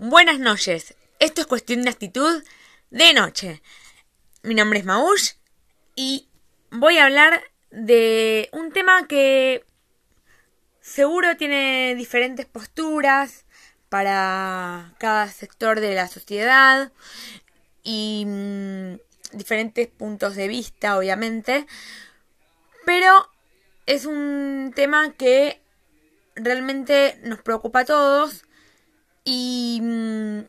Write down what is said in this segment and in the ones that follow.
Buenas noches. Esto es cuestión de actitud de noche. Mi nombre es Maush y voy a hablar de un tema que seguro tiene diferentes posturas para cada sector de la sociedad y mm, diferentes puntos de vista, obviamente, pero es un tema que realmente nos preocupa a todos y mm,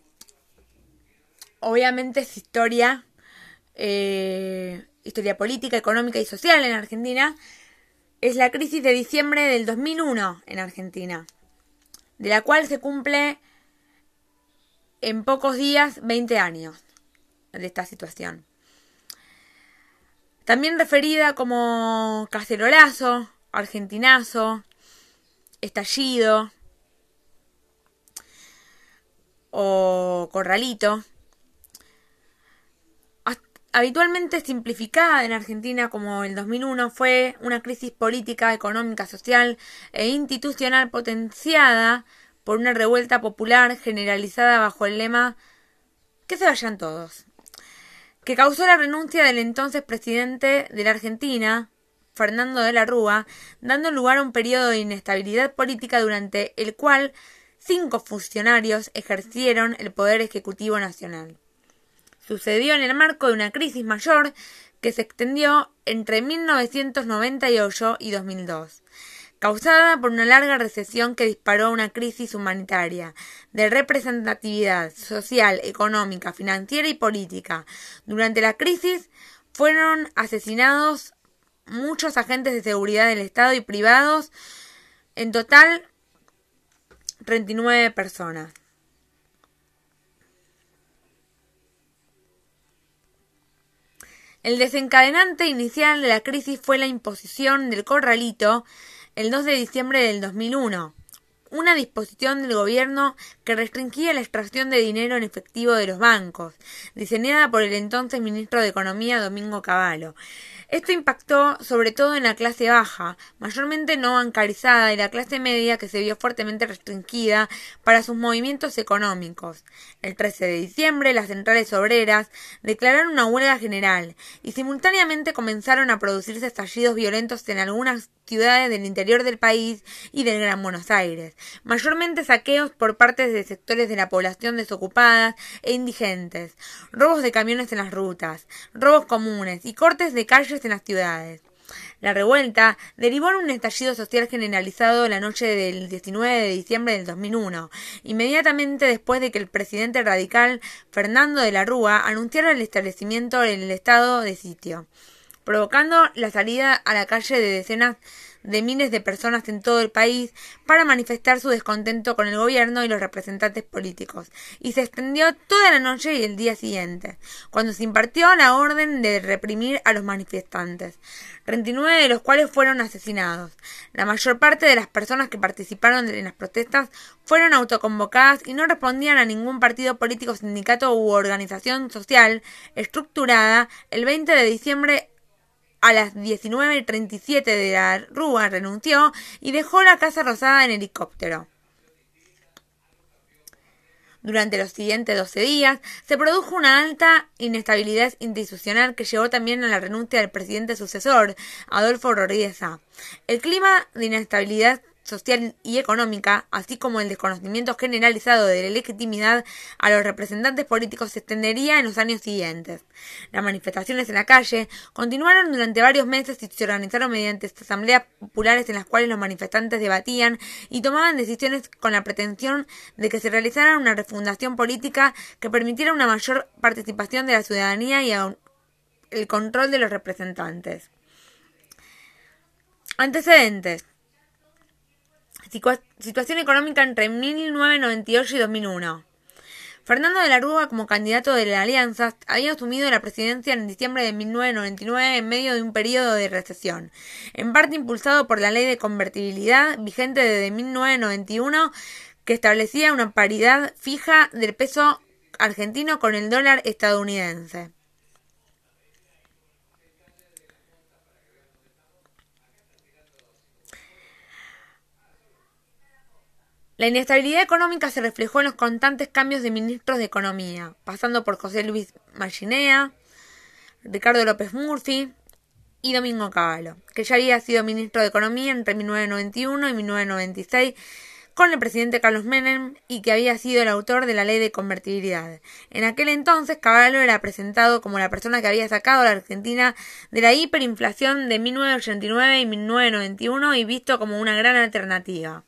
obviamente es historia, eh, historia política, económica y social en Argentina, es la crisis de diciembre del 2001 en Argentina, de la cual se cumple en pocos días 20 años de esta situación. También referida como cacerolazo, argentinazo, estallido o corralito. Habitualmente simplificada en Argentina como el 2001 fue una crisis política, económica, social e institucional potenciada por una revuelta popular generalizada bajo el lema que se vayan todos, que causó la renuncia del entonces presidente de la Argentina, Fernando de la Rúa, dando lugar a un periodo de inestabilidad política durante el cual cinco funcionarios ejercieron el poder ejecutivo nacional. Sucedió en el marco de una crisis mayor que se extendió entre 1998 y 2002, causada por una larga recesión que disparó una crisis humanitaria, de representatividad social, económica, financiera y política. Durante la crisis fueron asesinados muchos agentes de seguridad del Estado y privados, en total 39 personas. El desencadenante inicial de la crisis fue la imposición del corralito el 2 de diciembre del 2001, una disposición del gobierno que restringía la extracción de dinero en efectivo de los bancos, diseñada por el entonces ministro de Economía Domingo Cavallo. Esto impactó sobre todo en la clase baja, mayormente no bancarizada, y la clase media que se vio fuertemente restringida para sus movimientos económicos. El 13 de diciembre, las centrales obreras declararon una huelga general y simultáneamente comenzaron a producirse estallidos violentos en algunas ciudades del interior del país y del Gran Buenos Aires, mayormente saqueos por parte de sectores de la población desocupada e indigentes, robos de camiones en las rutas, robos comunes y cortes de calles en las ciudades. La revuelta derivó en un estallido social generalizado la noche del 19 de diciembre del 2001, inmediatamente después de que el presidente radical Fernando de la Rúa anunciara el establecimiento en el estado de sitio provocando la salida a la calle de decenas de miles de personas en todo el país para manifestar su descontento con el gobierno y los representantes políticos, y se extendió toda la noche y el día siguiente, cuando se impartió la orden de reprimir a los manifestantes, 39 de los cuales fueron asesinados. La mayor parte de las personas que participaron en las protestas fueron autoconvocadas y no respondían a ningún partido político, sindicato u organización social estructurada el 20 de diciembre a las 19.37 de la Rúa renunció y dejó la Casa Rosada en helicóptero. Durante los siguientes 12 días se produjo una alta inestabilidad institucional que llevó también a la renuncia del presidente sucesor, Adolfo Rodríguez El clima de inestabilidad social y económica, así como el desconocimiento generalizado de la legitimidad a los representantes políticos se extendería en los años siguientes. Las manifestaciones en la calle continuaron durante varios meses y se organizaron mediante asambleas populares en las cuales los manifestantes debatían y tomaban decisiones con la pretensión de que se realizara una refundación política que permitiera una mayor participación de la ciudadanía y el control de los representantes. Antecedentes situación económica entre 1998 y 2001. Fernando de la Rúa, como candidato de la Alianza, había asumido la presidencia en diciembre de 1999 en medio de un periodo de recesión, en parte impulsado por la ley de convertibilidad vigente desde 1991 que establecía una paridad fija del peso argentino con el dólar estadounidense. La inestabilidad económica se reflejó en los constantes cambios de ministros de Economía, pasando por José Luis Marginea, Ricardo López Murphy y Domingo Cavallo, que ya había sido ministro de Economía entre 1991 y 1996 con el presidente Carlos Menem y que había sido el autor de la ley de convertibilidad. En aquel entonces, Cavallo era presentado como la persona que había sacado a la Argentina de la hiperinflación de 1989 y 1991 y visto como una gran alternativa.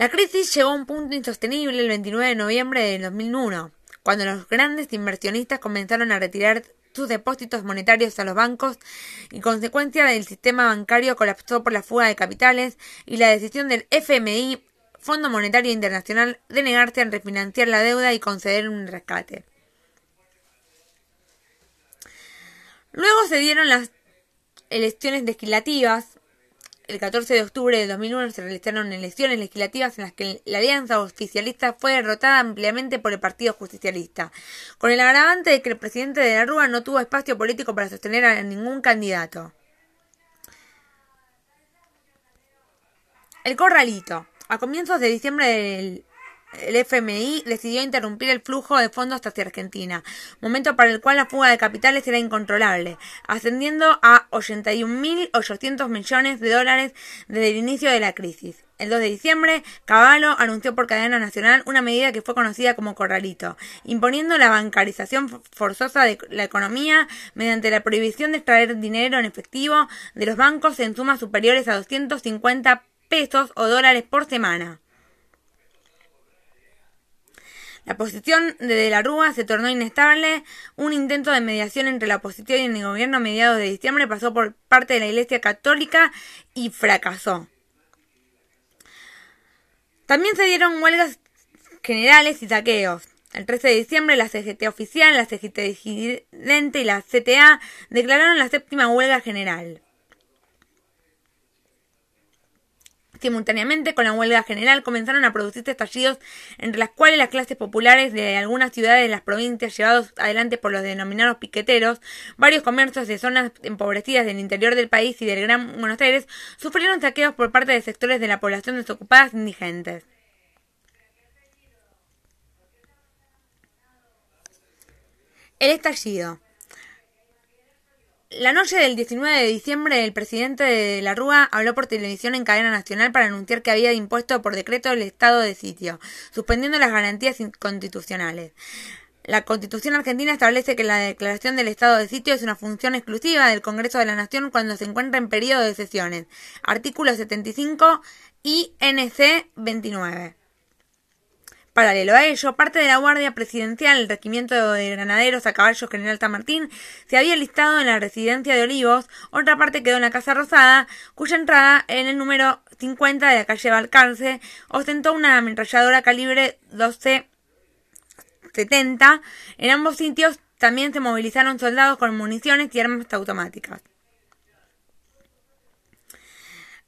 La crisis llegó a un punto insostenible el 29 de noviembre de 2001, cuando los grandes inversionistas comenzaron a retirar sus depósitos monetarios a los bancos y consecuencia del sistema bancario colapsó por la fuga de capitales y la decisión del FMI, Fondo Monetario Internacional, de negarse a refinanciar la deuda y conceder un rescate. Luego se dieron las elecciones legislativas el 14 de octubre de 2001 se realizaron elecciones legislativas en las que la alianza oficialista fue derrotada ampliamente por el Partido Justicialista, con el agravante de que el presidente de la Rúa no tuvo espacio político para sostener a ningún candidato. El Corralito. A comienzos de diciembre del el FMI decidió interrumpir el flujo de fondos hacia Argentina, momento para el cual la fuga de capitales era incontrolable, ascendiendo a 81.800 millones de dólares desde el inicio de la crisis. El 2 de diciembre, Caballo anunció por cadena nacional una medida que fue conocida como corralito, imponiendo la bancarización forzosa de la economía mediante la prohibición de extraer dinero en efectivo de los bancos en sumas superiores a 250 pesos o dólares por semana. La posición de la Rúa se tornó inestable. Un intento de mediación entre la oposición y el gobierno a mediados de diciembre pasó por parte de la Iglesia Católica y fracasó. También se dieron huelgas generales y saqueos. El 13 de diciembre, la CGT oficial, la CGT disidente y la CTA declararon la séptima huelga general. Simultáneamente con la huelga general comenzaron a producirse estallidos entre las cuales las clases populares de algunas ciudades de las provincias llevados adelante por los denominados piqueteros, varios comercios de zonas empobrecidas del interior del país y del Gran Buenos Aires sufrieron saqueos por parte de sectores de la población desocupadas indigentes. El estallido. La noche del 19 de diciembre, el presidente de la Rúa habló por televisión en cadena nacional para anunciar que había impuesto por decreto el estado de sitio, suspendiendo las garantías constitucionales. La Constitución argentina establece que la declaración del estado de sitio es una función exclusiva del Congreso de la Nación cuando se encuentra en periodo de sesiones. Artículo 75 y NC 29. Paralelo a ello, parte de la Guardia Presidencial, el Regimiento de Granaderos a Caballo General San Martín, se había listado en la residencia de Olivos, otra parte quedó en la Casa Rosada, cuya entrada en el número 50 de la calle Balcarce ostentó una ametralladora calibre 12-70. En ambos sitios también se movilizaron soldados con municiones y armas automáticas.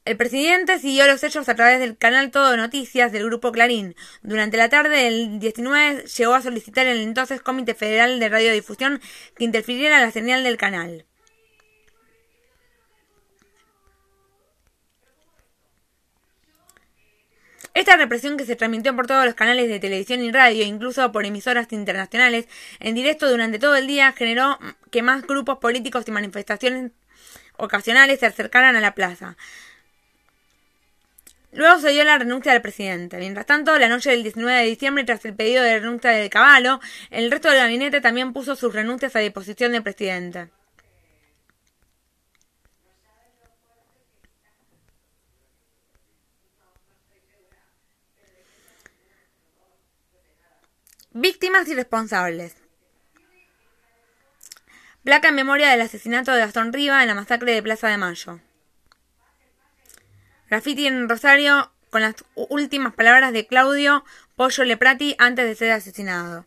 El presidente siguió los hechos a través del canal Todo Noticias del Grupo Clarín. Durante la tarde del 19 llegó a solicitar el entonces Comité Federal de Radiodifusión que interfiriera la señal del canal. Esta represión que se transmitió por todos los canales de televisión y radio, incluso por emisoras internacionales, en directo durante todo el día, generó que más grupos políticos y manifestaciones ocasionales se acercaran a la plaza. Luego se dio la renuncia del presidente. Mientras tanto, la noche del 19 de diciembre, tras el pedido de renuncia del Caballo, el resto del gabinete también puso sus renuncias a disposición del presidente. Víctimas y responsables. Placa en memoria del asesinato de Gastón Riva en la masacre de Plaza de Mayo. Graffiti en Rosario con las últimas palabras de Claudio Pollo Leprati antes de ser asesinado.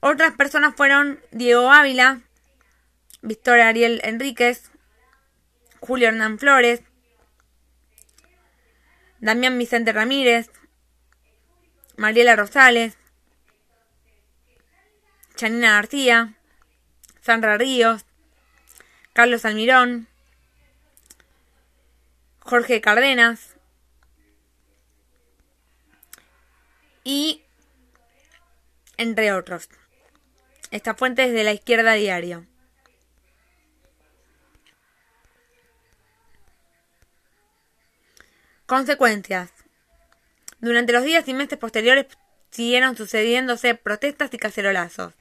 Otras personas fueron Diego Ávila, Víctor Ariel Enríquez, Julio Hernán Flores, Damián Vicente Ramírez, Mariela Rosales, Chanina García, Sandra Ríos, Carlos Almirón, Jorge Cárdenas y entre otros. Esta fuente es de la izquierda diario. Consecuencias. Durante los días y meses posteriores siguieron sucediéndose protestas y cacerolazos.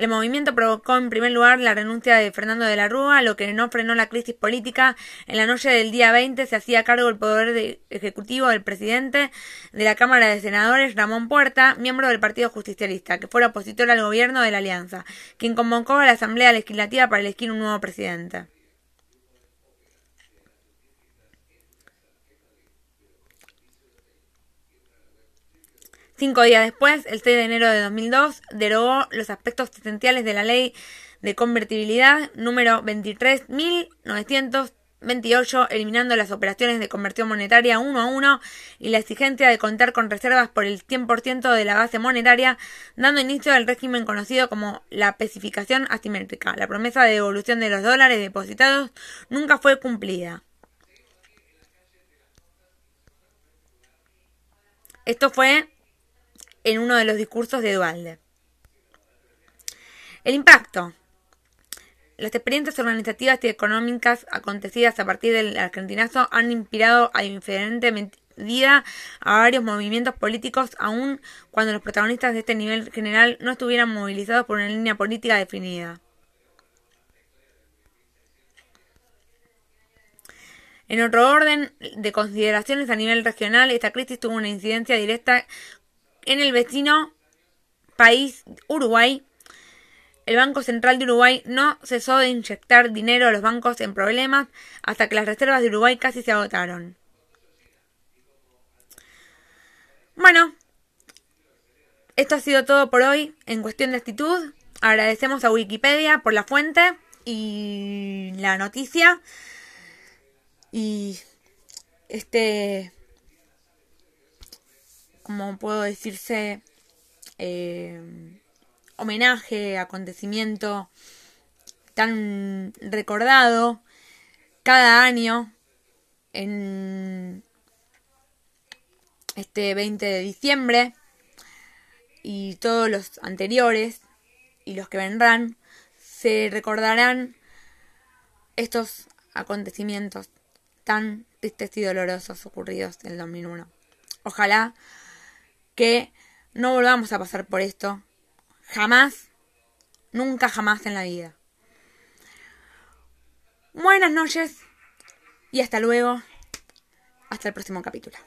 El movimiento provocó en primer lugar la renuncia de Fernando de la Rúa, lo que no frenó la crisis política. En la noche del día 20 se hacía cargo el poder ejecutivo del presidente de la Cámara de Senadores, Ramón Puerta, miembro del Partido Justicialista, que fue opositor al gobierno de la Alianza, quien convocó a la Asamblea Legislativa para elegir un nuevo presidente. Cinco días después, el 6 de enero de 2002, derogó los aspectos esenciales de la ley de convertibilidad número 23.928, eliminando las operaciones de conversión monetaria uno a uno y la exigencia de contar con reservas por el 100% de la base monetaria, dando inicio al régimen conocido como la especificación asimétrica. La promesa de devolución de los dólares depositados nunca fue cumplida. Esto fue en uno de los discursos de Dualde. El impacto. Las experiencias organizativas y económicas acontecidas a partir del argentinazo han inspirado a diferente medida a varios movimientos políticos, aun cuando los protagonistas de este nivel general no estuvieran movilizados por una línea política definida. En otro orden de consideraciones a nivel regional, esta crisis tuvo una incidencia directa en el vecino país Uruguay, el Banco Central de Uruguay no cesó de inyectar dinero a los bancos en problemas hasta que las reservas de Uruguay casi se agotaron. Bueno, esto ha sido todo por hoy en cuestión de actitud. Agradecemos a Wikipedia por la fuente y la noticia. Y este como puedo decirse, eh, homenaje, acontecimiento tan recordado cada año en este 20 de diciembre y todos los anteriores y los que vendrán se recordarán estos acontecimientos tan tristes y dolorosos ocurridos en el 2001. Ojalá que no volvamos a pasar por esto. Jamás, nunca jamás en la vida. Buenas noches y hasta luego. Hasta el próximo capítulo.